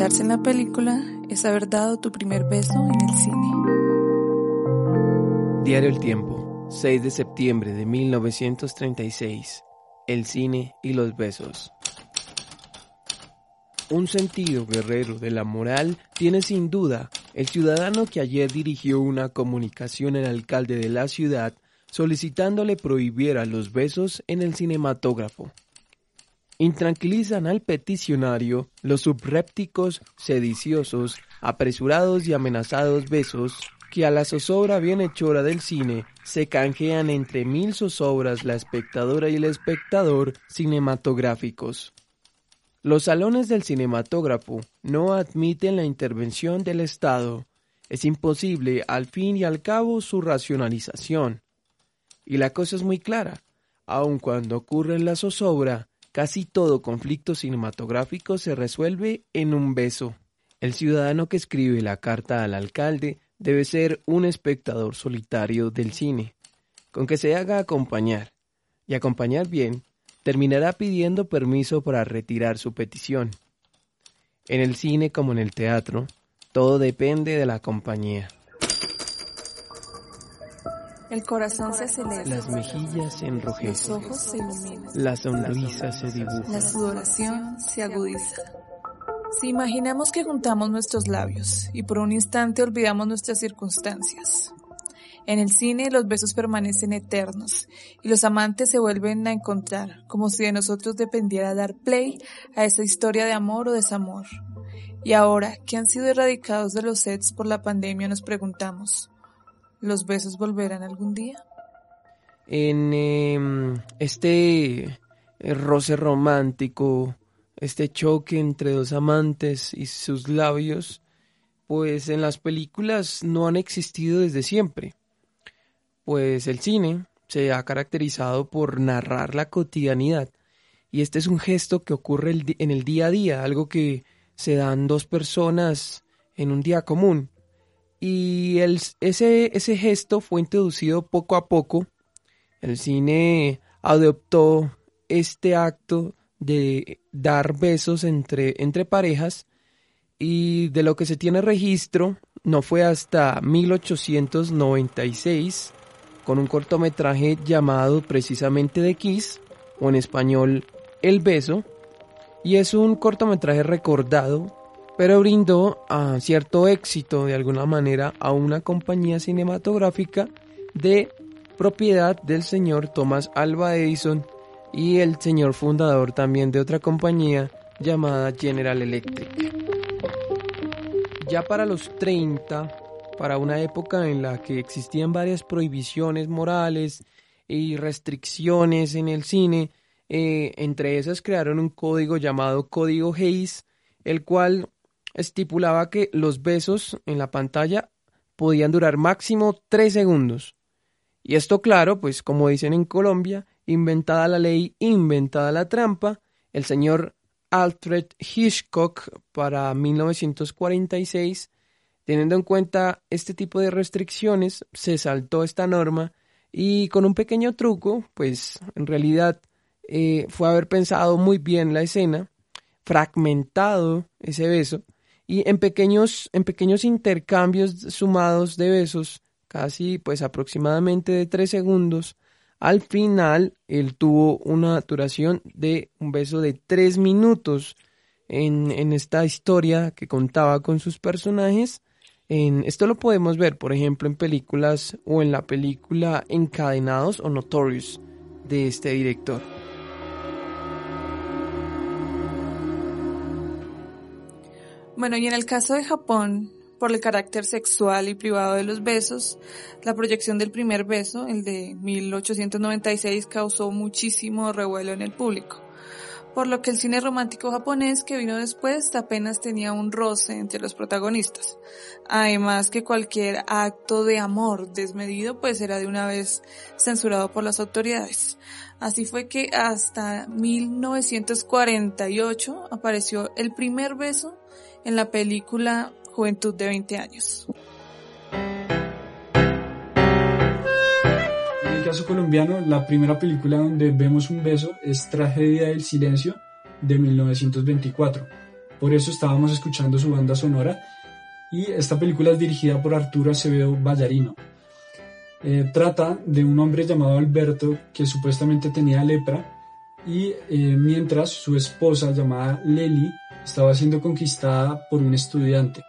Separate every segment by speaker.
Speaker 1: En la película es haber dado tu primer beso en el cine.
Speaker 2: Diario El Tiempo, 6 de septiembre de 1936. El cine y los besos. Un sentido guerrero de la moral tiene sin duda el ciudadano que ayer dirigió una comunicación al alcalde de la ciudad solicitándole prohibiera los besos en el cinematógrafo. Intranquilizan al peticionario los subrépticos, sediciosos, apresurados y amenazados besos que a la zozobra bienhechora del cine se canjean entre mil zozobras la espectadora y el espectador cinematográficos. Los salones del cinematógrafo no admiten la intervención del Estado. Es imposible al fin y al cabo su racionalización. Y la cosa es muy clara. Aun cuando ocurre la zozobra, Casi todo conflicto cinematográfico se resuelve en un beso. El ciudadano que escribe la carta al alcalde debe ser un espectador solitario del cine, con que se haga acompañar, y acompañar bien, terminará pidiendo permiso para retirar su petición. En el cine como en el teatro, todo depende de la compañía.
Speaker 1: El corazón se acelera.
Speaker 2: Las mejillas se enrojecen.
Speaker 1: Los ojos se iluminan.
Speaker 2: La sonrisa se dibuja.
Speaker 1: La sudoración se agudiza. Si imaginamos que juntamos nuestros labios y por un instante olvidamos nuestras circunstancias. En el cine los besos permanecen eternos y los amantes se vuelven a encontrar como si de nosotros dependiera dar play a esa historia de amor o desamor. Y ahora que han sido erradicados de los sets por la pandemia nos preguntamos, ¿Los besos volverán algún día?
Speaker 2: En em, este eh, roce romántico, este choque entre dos amantes y sus labios, pues en las películas no han existido desde siempre. Pues el cine se ha caracterizado por narrar la cotidianidad y este es un gesto que ocurre en el día a día, algo que se dan dos personas en un día común y ese, ese gesto fue introducido poco a poco. El cine adoptó este acto de dar besos entre, entre parejas y de lo que se tiene registro no fue hasta 1896 con un cortometraje llamado precisamente The Kiss o en español El Beso y es un cortometraje recordado pero brindó cierto éxito de alguna manera a una compañía cinematográfica de propiedad del señor Thomas Alva Edison y el señor fundador también de otra compañía llamada General Electric. Ya para los 30, para una época en la que existían varias prohibiciones morales y restricciones en el cine, eh, entre esas crearon un código llamado Código Hayes, el cual estipulaba que los besos en la pantalla podían durar máximo tres segundos. Y esto claro, pues como dicen en Colombia, inventada la ley, inventada la trampa, el señor Alfred Hitchcock para 1946, teniendo en cuenta este tipo de restricciones, se saltó esta norma y con un pequeño truco, pues en realidad eh, fue haber pensado muy bien la escena, fragmentado ese beso, y en pequeños, en pequeños intercambios sumados de besos, casi pues aproximadamente de tres segundos, al final él tuvo una duración de un beso de tres minutos en, en esta historia que contaba con sus personajes. En, esto lo podemos ver, por ejemplo, en películas o en la película Encadenados o Notorious de este director.
Speaker 1: Bueno, y en el caso de Japón, por el carácter sexual y privado de los besos, la proyección del primer beso, el de 1896, causó muchísimo revuelo en el público, por lo que el cine romántico japonés que vino después apenas tenía un roce entre los protagonistas. Además que cualquier acto de amor desmedido pues era de una vez censurado por las autoridades. Así fue que hasta 1948 apareció el primer beso en la película Juventud de 20 años.
Speaker 3: En el caso colombiano, la primera película donde vemos un beso es Tragedia del Silencio de 1924. por eso estábamos escuchando su banda sonora. Y esta película es dirigida por Arturo Acevedo Ballarino. Eh, trata de un hombre llamado Alberto que supuestamente tenía lepra y eh, mientras su esposa llamada Leli estaba siendo conquistada por un estudiante.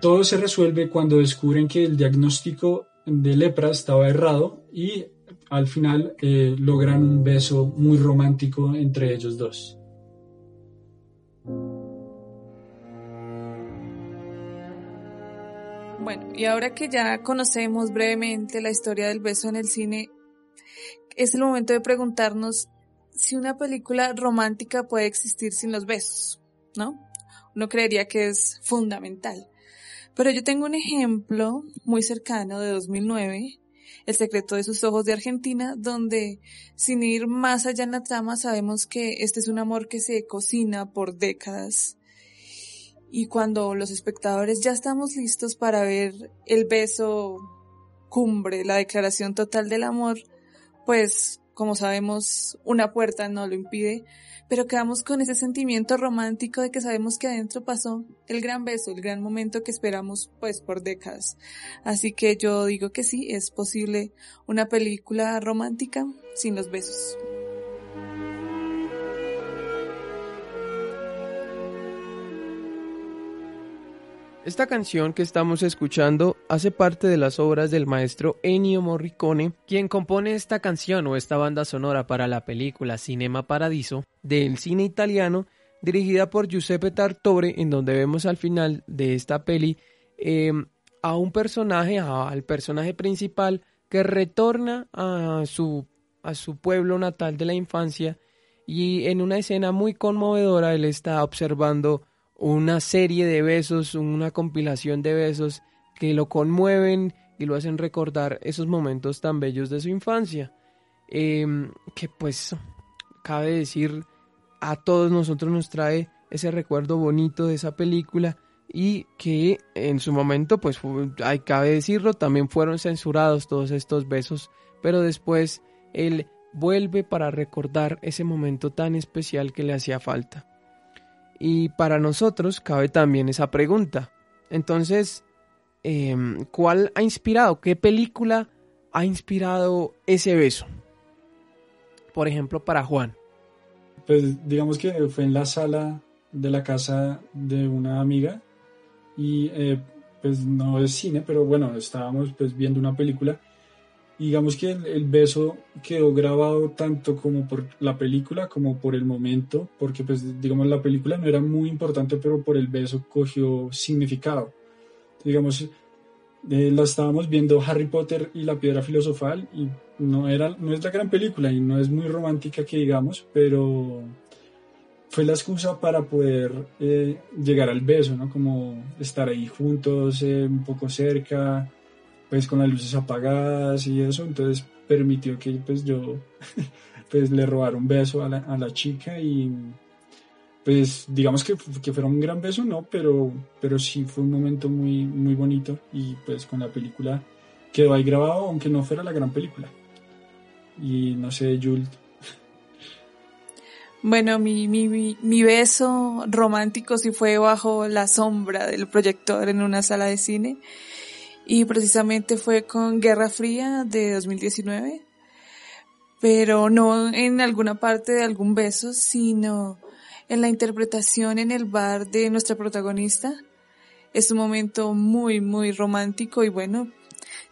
Speaker 3: Todo se resuelve cuando descubren que el diagnóstico de lepra estaba errado y al final eh, logran un beso muy romántico entre ellos dos.
Speaker 1: Bueno, y ahora que ya conocemos brevemente la historia del beso en el cine, es el momento de preguntarnos si una película romántica puede existir sin los besos, ¿no? Uno creería que es fundamental. Pero yo tengo un ejemplo muy cercano de 2009, El secreto de sus ojos de Argentina, donde sin ir más allá en la trama sabemos que este es un amor que se cocina por décadas. Y cuando los espectadores ya estamos listos para ver el beso cumbre, la declaración total del amor, pues como sabemos, una puerta no lo impide, pero quedamos con ese sentimiento romántico de que sabemos que adentro pasó el gran beso, el gran momento que esperamos pues por décadas. Así que yo digo que sí, es posible una película romántica sin los besos.
Speaker 2: Esta canción que estamos escuchando hace parte de las obras del maestro Ennio Morricone, quien compone esta canción o esta banda sonora para la película Cinema Paradiso del cine italiano, dirigida por Giuseppe Tartore, en donde vemos al final de esta peli em, a un personaje, al personaje principal, que retorna a su, a su pueblo natal de la infancia y en una escena muy conmovedora él está observando una serie de besos, una compilación de besos que lo conmueven y lo hacen recordar esos momentos tan bellos de su infancia. Em, que pues cabe decir a todos nosotros nos trae ese recuerdo bonito de esa película y que en su momento pues hay cabe decirlo también fueron censurados todos estos besos pero después él vuelve para recordar ese momento tan especial que le hacía falta y para nosotros cabe también esa pregunta. Entonces, em, ¿cuál ha inspirado? ¿Qué película ha inspirado ese beso? Por ejemplo, para Juan.
Speaker 3: Pues digamos que fue en la sala de la casa de una amiga y eh, pues no es cine, pero bueno, estábamos pues viendo una película digamos que el, beso quedó grabado tanto como por la película como por el momento, porque pues digamos la película no era muy importante, pero por el beso cogió significado. Digamos, eh, la estábamos viendo Harry Potter y la piedra filosofal y no, era, no es la gran película y no es muy romántica que digamos, pero fue la excusa para poder eh, llegar al beso, ¿no? Como estar ahí juntos, eh, un poco cerca, pues con las luces apagadas y eso, entonces permitió que pues yo pues le robara un beso a la, a la chica y pues digamos que, que, fuera un gran beso, no, pero, pero sí fue un momento muy, muy bonito y pues con la película quedó ahí grabado, aunque no fuera la gran película. Y no sé, Jules.
Speaker 1: Bueno, mi, mi, mi beso romántico sí fue bajo la sombra del proyector en una sala de cine y precisamente fue con Guerra Fría de 2019, pero no en alguna parte de algún beso, sino en la interpretación en el bar de nuestra protagonista. Es un momento muy, muy romántico y bueno,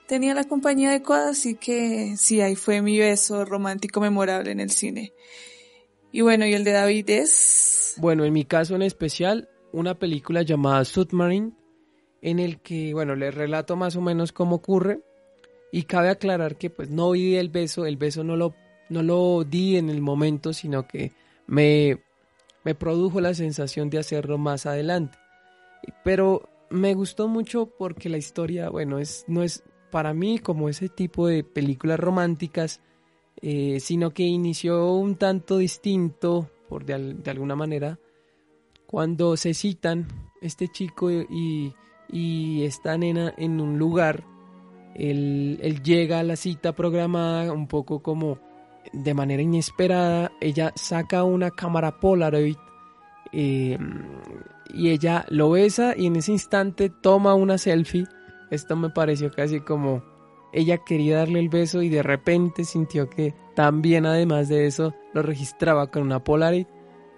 Speaker 1: tenía la compañía adecuada, así que sí, ahí fue mi beso romántico memorable en el cine. Y bueno, ¿y el de David es?
Speaker 2: Bueno, en mi caso en especial, una película llamada Submarine en el que, bueno, les relato más o menos cómo ocurre y cabe aclarar que pues no vi el beso, el beso no lo, no lo di en el momento, sino que me, me produjo la sensación de hacerlo más adelante. Pero me gustó mucho porque la historia, bueno, es, no es para mí como ese tipo de películas románticas, eh, sino que inició un tanto distinto, por de, de alguna manera, cuando se citan este chico y y esta nena en un lugar. Él, llega a la cita programada un poco como de manera inesperada. Ella saca una cámara Polaroid eh, y ella lo besa y en ese instante toma una selfie. Esto me pareció casi como ella quería darle el beso y de repente sintió que también además de eso lo registraba con una Polaroid.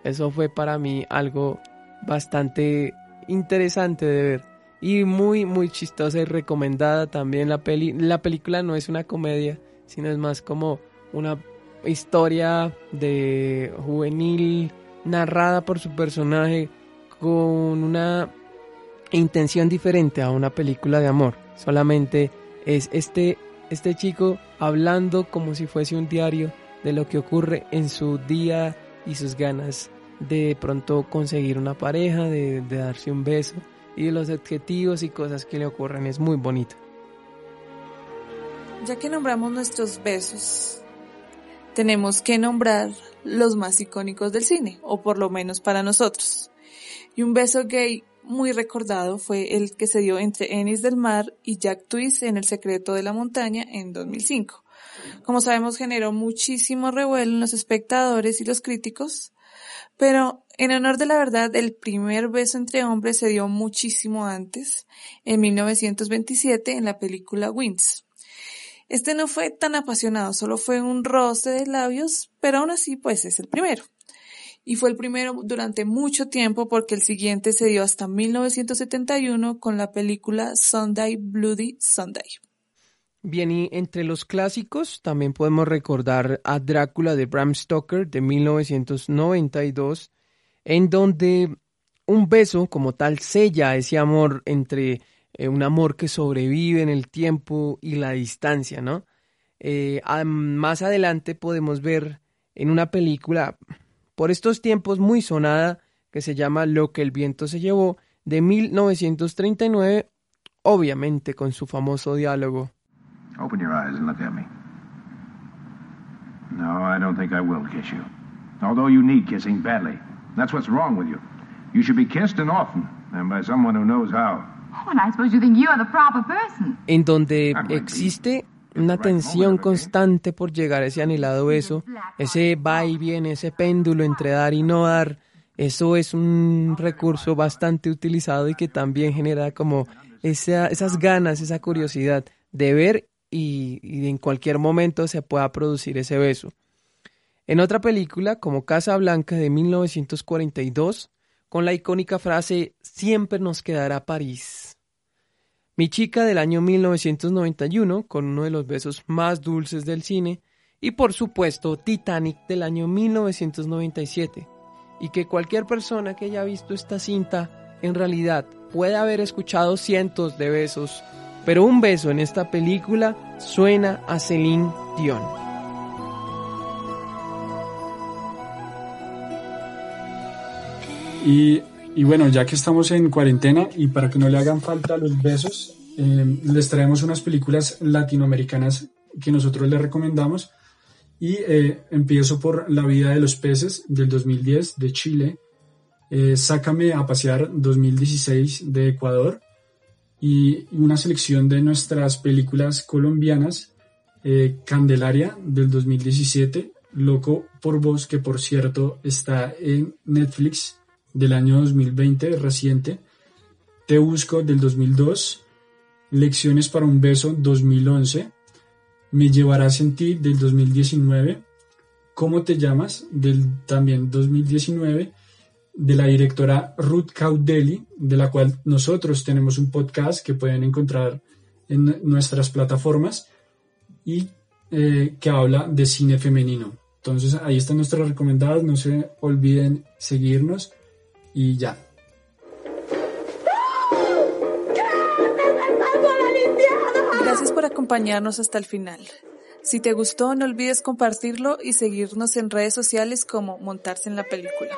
Speaker 2: Eso fue para mí algo bastante interesante de ver y muy muy chistosa y recomendada también la peli. La película no es una comedia, sino es más como una historia de juvenil narrada por su personaje con una intención diferente a una película de amor. Solamente es este, este chico hablando como si fuese un diario de lo que ocurre en su día y sus ganas de pronto conseguir una pareja, de, de darse un beso y los objetivos y cosas que le ocurren. Es muy bonito.
Speaker 1: Ya que nombramos nuestros besos, tenemos que nombrar los más icónicos del cine, o por lo menos para nosotros. Y un beso gay muy recordado fue el que se dio entre Ennis del Mar y Jack Twist en El secreto de la montaña en 2005. Como sabemos generó muchísimo revuelo en los espectadores y los críticos, pero en honor de la verdad el primer beso entre hombres se dio muchísimo antes, en 1927 en la película Wings. Este no fue tan apasionado, solo fue un roce de labios, pero aún así pues es el primero. Y fue el primero durante mucho tiempo porque el siguiente se dio hasta 1971 con la película Sunday Bloody Sunday.
Speaker 2: Bien, y entre los clásicos también podemos recordar a Drácula de Bram Stoker de 1992, en donde un beso como tal sella ese amor entre eh, un amor que sobrevive en el tiempo y la distancia, ¿no? Eh, más adelante podemos ver en una película por estos tiempos muy sonada que se llama Lo que el viento se llevó de 1939, obviamente con su famoso diálogo. Open your eyes and look at me. No, I don't think I will kiss you. Although you need kissing badly. That's what's wrong with you. You should be kissed and often, and by someone who knows how. En donde existe una tensión constante por llegar a ese anhelado beso, ese va y viene, ese péndulo entre dar y no dar, eso es un recurso bastante utilizado y que también genera como esas ganas, esa curiosidad de ver y, y en cualquier momento se pueda producir ese beso. En otra película, como Casa Blanca de 1942, con la icónica frase Siempre nos quedará París. Mi chica del año 1991, con uno de los besos más dulces del cine, y por supuesto Titanic del año 1997, y que cualquier persona que haya visto esta cinta en realidad puede haber escuchado cientos de besos, pero un beso en esta película suena a Celine Dion.
Speaker 3: Y, y, bueno, ya que estamos en cuarentena y para que no le hagan falta los besos, eh, les traemos unas películas latinoamericanas que nosotros les recomendamos. Y eh, empiezo por La vida de los peces del 2010 de Chile, eh, Sácame a pasear 2016 de Ecuador. Y una selección de nuestras películas colombianas, Candelaria del 2017, Loco por Vos, que por cierto está en Netflix del año 2020, reciente, Te Busco del 2002, Lecciones para un Beso 2011, Me Llevarás en Ti del 2019, ¿Cómo te llamas? del también 2019, de la directora Ruth Caudeli, de la cual nosotros tenemos un podcast que pueden encontrar en nuestras plataformas y eh, que habla de cine femenino. Entonces ahí están nuestras recomendadas, no se olviden seguirnos y ya.
Speaker 1: Gracias por acompañarnos hasta el final. Si te gustó, no olvides compartirlo y seguirnos en redes sociales como Montarse en la Película.